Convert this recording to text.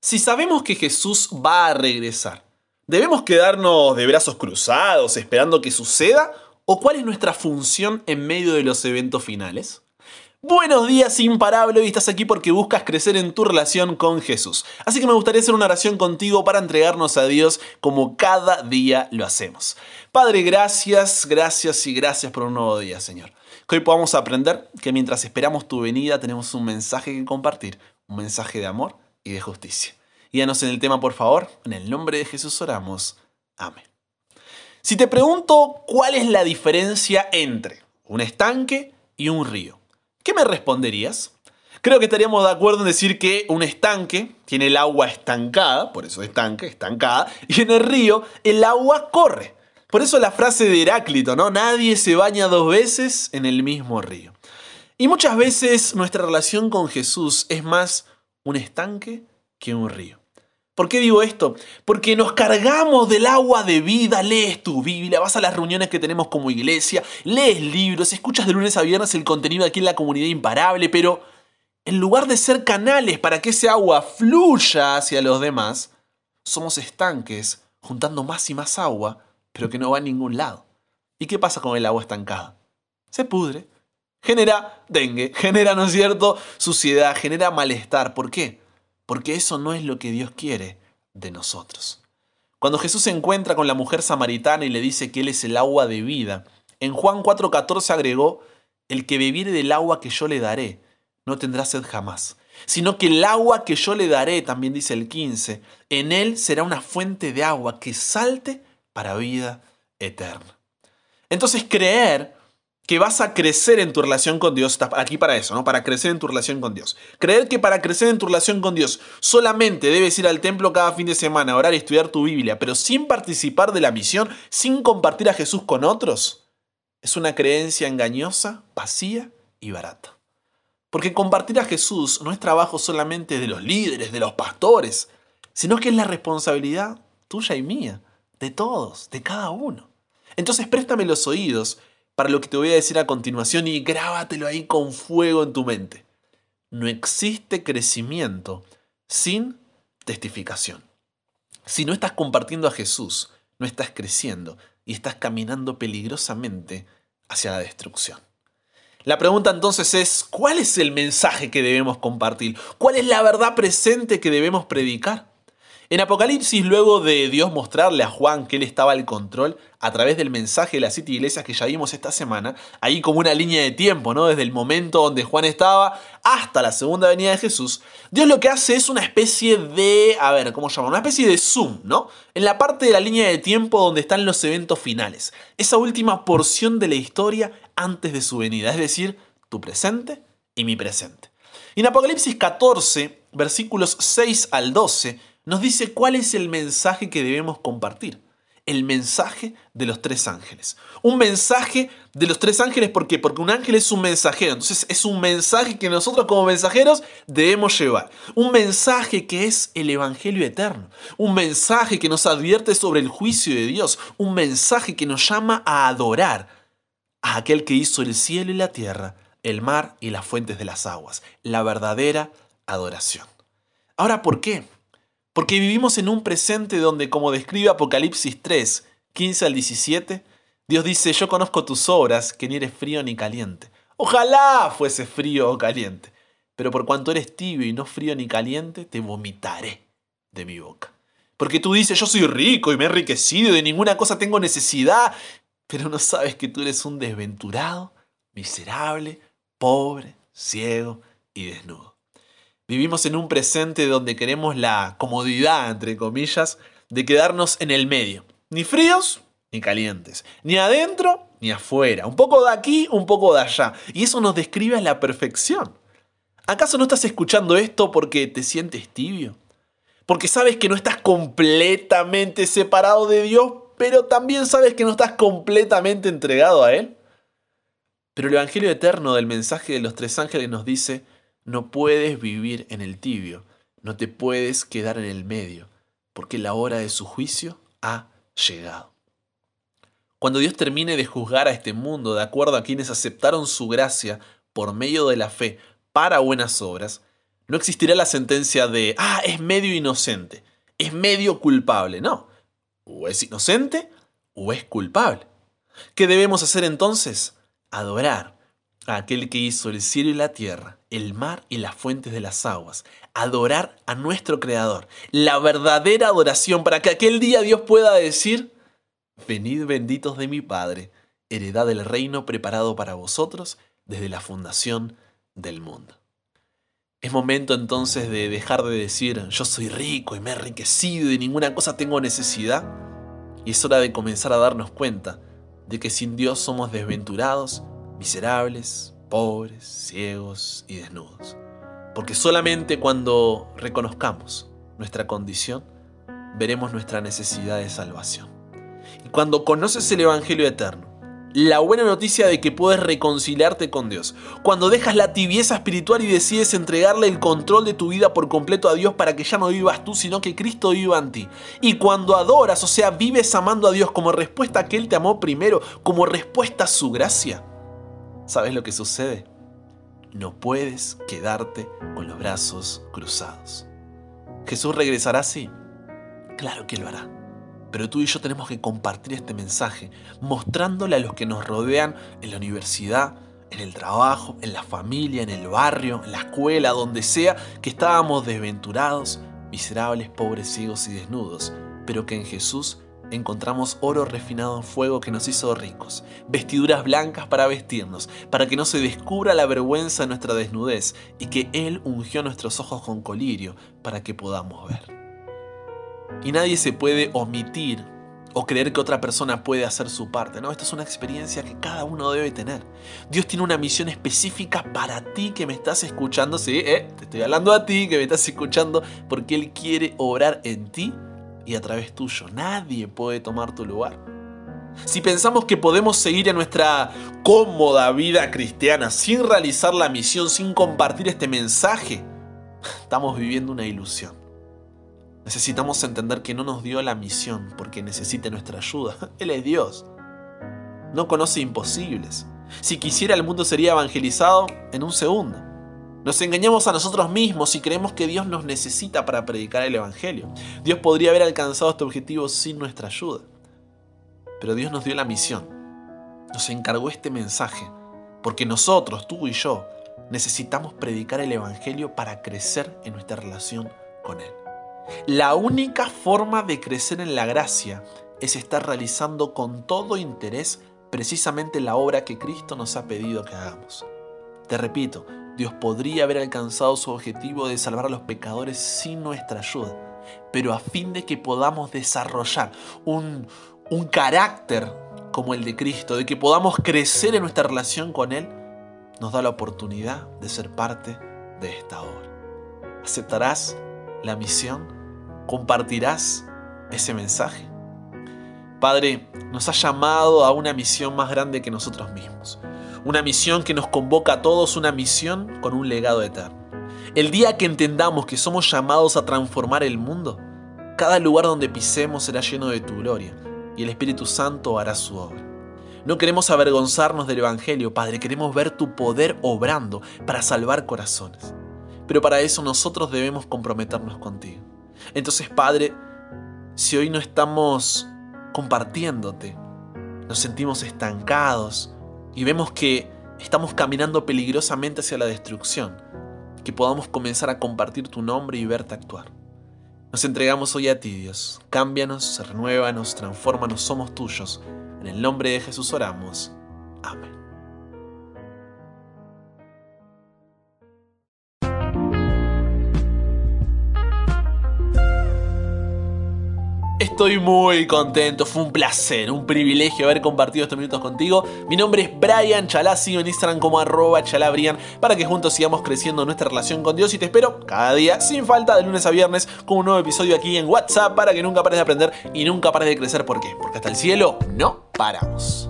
Si sabemos que Jesús va a regresar, ¿debemos quedarnos de brazos cruzados esperando que suceda? ¿O cuál es nuestra función en medio de los eventos finales? Buenos días imparable, hoy estás aquí porque buscas crecer en tu relación con Jesús. Así que me gustaría hacer una oración contigo para entregarnos a Dios como cada día lo hacemos. Padre, gracias, gracias y gracias por un nuevo día, Señor. Que hoy podamos aprender que mientras esperamos tu venida tenemos un mensaje que compartir, un mensaje de amor y de justicia. Guíanos en el tema, por favor. En el nombre de Jesús oramos. Amén. Si te pregunto cuál es la diferencia entre un estanque y un río, ¿qué me responderías? Creo que estaríamos de acuerdo en decir que un estanque tiene el agua estancada, por eso estanque, estancada, y en el río el agua corre. Por eso la frase de Heráclito, ¿no? Nadie se baña dos veces en el mismo río. Y muchas veces nuestra relación con Jesús es más un estanque que un río. ¿Por qué digo esto? Porque nos cargamos del agua de vida, lees tu Biblia, vas a las reuniones que tenemos como iglesia, lees libros, escuchas de lunes a viernes el contenido aquí en la comunidad imparable, pero en lugar de ser canales para que ese agua fluya hacia los demás, somos estanques juntando más y más agua, pero que no va a ningún lado. ¿Y qué pasa con el agua estancada? Se pudre, genera dengue, genera, ¿no es cierto?, suciedad, genera malestar. ¿Por qué? porque eso no es lo que Dios quiere de nosotros. Cuando Jesús se encuentra con la mujer samaritana y le dice que Él es el agua de vida, en Juan 4:14 agregó, el que bebiere del agua que yo le daré, no tendrá sed jamás, sino que el agua que yo le daré, también dice el 15, en Él será una fuente de agua que salte para vida eterna. Entonces creer que vas a crecer en tu relación con Dios, estás aquí para eso, ¿no? Para crecer en tu relación con Dios. Creer que para crecer en tu relación con Dios solamente debes ir al templo cada fin de semana, orar y estudiar tu Biblia, pero sin participar de la misión, sin compartir a Jesús con otros, es una creencia engañosa, vacía y barata. Porque compartir a Jesús no es trabajo solamente de los líderes, de los pastores, sino que es la responsabilidad tuya y mía, de todos, de cada uno. Entonces préstame los oídos para lo que te voy a decir a continuación y grábatelo ahí con fuego en tu mente. No existe crecimiento sin testificación. Si no estás compartiendo a Jesús, no estás creciendo y estás caminando peligrosamente hacia la destrucción. La pregunta entonces es, ¿cuál es el mensaje que debemos compartir? ¿Cuál es la verdad presente que debemos predicar? En Apocalipsis, luego de Dios mostrarle a Juan que él estaba al control a través del mensaje de las siete iglesias que ya vimos esta semana, ahí como una línea de tiempo, ¿no? Desde el momento donde Juan estaba hasta la segunda venida de Jesús, Dios lo que hace es una especie de, a ver, ¿cómo llama? Una especie de zoom, ¿no? En la parte de la línea de tiempo donde están los eventos finales. Esa última porción de la historia antes de su venida, es decir, tu presente y mi presente. En Apocalipsis 14, versículos 6 al 12, nos dice cuál es el mensaje que debemos compartir. El mensaje de los tres ángeles. Un mensaje de los tres ángeles, ¿por qué? Porque un ángel es un mensajero. Entonces es un mensaje que nosotros como mensajeros debemos llevar. Un mensaje que es el Evangelio eterno. Un mensaje que nos advierte sobre el juicio de Dios. Un mensaje que nos llama a adorar a aquel que hizo el cielo y la tierra, el mar y las fuentes de las aguas. La verdadera adoración. Ahora, ¿por qué? Porque vivimos en un presente donde, como describe Apocalipsis 3, 15 al 17, Dios dice, yo conozco tus obras, que ni eres frío ni caliente. Ojalá fuese frío o caliente, pero por cuanto eres tibio y no frío ni caliente, te vomitaré de mi boca. Porque tú dices, yo soy rico y me he enriquecido y de ninguna cosa tengo necesidad, pero no sabes que tú eres un desventurado, miserable, pobre, ciego y desnudo. Vivimos en un presente donde queremos la comodidad, entre comillas, de quedarnos en el medio. Ni fríos ni calientes. Ni adentro ni afuera. Un poco de aquí, un poco de allá. Y eso nos describe a la perfección. ¿Acaso no estás escuchando esto porque te sientes tibio? Porque sabes que no estás completamente separado de Dios, pero también sabes que no estás completamente entregado a Él. Pero el Evangelio eterno del mensaje de los tres ángeles nos dice, no puedes vivir en el tibio, no te puedes quedar en el medio, porque la hora de su juicio ha llegado. Cuando Dios termine de juzgar a este mundo de acuerdo a quienes aceptaron su gracia por medio de la fe para buenas obras, No existirá la sentencia de, ah, es medio inocente, es medio culpable. No, o es inocente o es culpable. ¿Qué debemos hacer entonces? Adorar a aquel que hizo el cielo y la tierra, el mar y las fuentes de las aguas. Adorar a nuestro Creador. La verdadera adoración para que aquel día Dios pueda decir, venid benditos de mi Padre, heredad del reino preparado para vosotros desde la fundación del mundo. Es momento entonces de dejar de decir yo soy rico y me he enriquecido y ninguna cosa tengo necesidad. Y es hora de comenzar a darnos cuenta de que sin Dios somos desventurados, miserables, pobres, ciegos y desnudos. Porque solamente cuando reconozcamos nuestra condición, veremos nuestra necesidad de salvación. Y cuando conoces el Evangelio eterno, la buena noticia de que puedes reconciliarte con Dios. Cuando dejas la tibieza espiritual y decides entregarle el control de tu vida por completo a Dios para que ya no vivas tú, sino que Cristo viva en ti. Y cuando adoras, o sea, vives amando a Dios como respuesta a que Él te amó primero, como respuesta a su gracia. ¿Sabes lo que sucede? No puedes quedarte con los brazos cruzados. ¿Jesús regresará así? Claro que lo hará. Pero tú y yo tenemos que compartir este mensaje, mostrándole a los que nos rodean en la universidad, en el trabajo, en la familia, en el barrio, en la escuela, donde sea, que estábamos desventurados, miserables, pobres, ciegos y desnudos, pero que en Jesús encontramos oro refinado en fuego que nos hizo ricos, vestiduras blancas para vestirnos, para que no se descubra la vergüenza de nuestra desnudez, y que Él ungió nuestros ojos con colirio para que podamos ver. Y nadie se puede omitir o creer que otra persona puede hacer su parte. No, esta es una experiencia que cada uno debe tener. Dios tiene una misión específica para ti que me estás escuchando. Sí, eh, te estoy hablando a ti que me estás escuchando porque Él quiere obrar en ti y a través tuyo. Nadie puede tomar tu lugar. Si pensamos que podemos seguir en nuestra cómoda vida cristiana sin realizar la misión, sin compartir este mensaje, estamos viviendo una ilusión. Necesitamos entender que no nos dio la misión porque necesite nuestra ayuda. Él es Dios. No conoce imposibles. Si quisiera el mundo sería evangelizado en un segundo. Nos engañamos a nosotros mismos y creemos que Dios nos necesita para predicar el Evangelio. Dios podría haber alcanzado este objetivo sin nuestra ayuda. Pero Dios nos dio la misión. Nos encargó este mensaje. Porque nosotros, tú y yo, necesitamos predicar el Evangelio para crecer en nuestra relación con Él. La única forma de crecer en la gracia es estar realizando con todo interés precisamente la obra que Cristo nos ha pedido que hagamos. Te repito, Dios podría haber alcanzado su objetivo de salvar a los pecadores sin nuestra ayuda, pero a fin de que podamos desarrollar un, un carácter como el de Cristo, de que podamos crecer en nuestra relación con Él, nos da la oportunidad de ser parte de esta obra. ¿Aceptarás la misión? ¿Compartirás ese mensaje? Padre, nos ha llamado a una misión más grande que nosotros mismos. Una misión que nos convoca a todos, una misión con un legado eterno. El día que entendamos que somos llamados a transformar el mundo, cada lugar donde pisemos será lleno de tu gloria y el Espíritu Santo hará su obra. No queremos avergonzarnos del Evangelio, Padre, queremos ver tu poder obrando para salvar corazones. Pero para eso nosotros debemos comprometernos contigo. Entonces, Padre, si hoy no estamos compartiéndote, nos sentimos estancados y vemos que estamos caminando peligrosamente hacia la destrucción, que podamos comenzar a compartir tu nombre y verte actuar. Nos entregamos hoy a ti, Dios. Cámbianos, renuévanos, transfórmanos, somos tuyos. En el nombre de Jesús oramos. Amén. Estoy muy contento, fue un placer, un privilegio haber compartido estos minutos contigo. Mi nombre es Brian Chalá, sigo en Instagram como arroba chalabrian para que juntos sigamos creciendo nuestra relación con Dios y te espero cada día, sin falta, de lunes a viernes, con un nuevo episodio aquí en WhatsApp para que nunca pares de aprender y nunca pares de crecer. ¿Por qué? Porque hasta el cielo no paramos.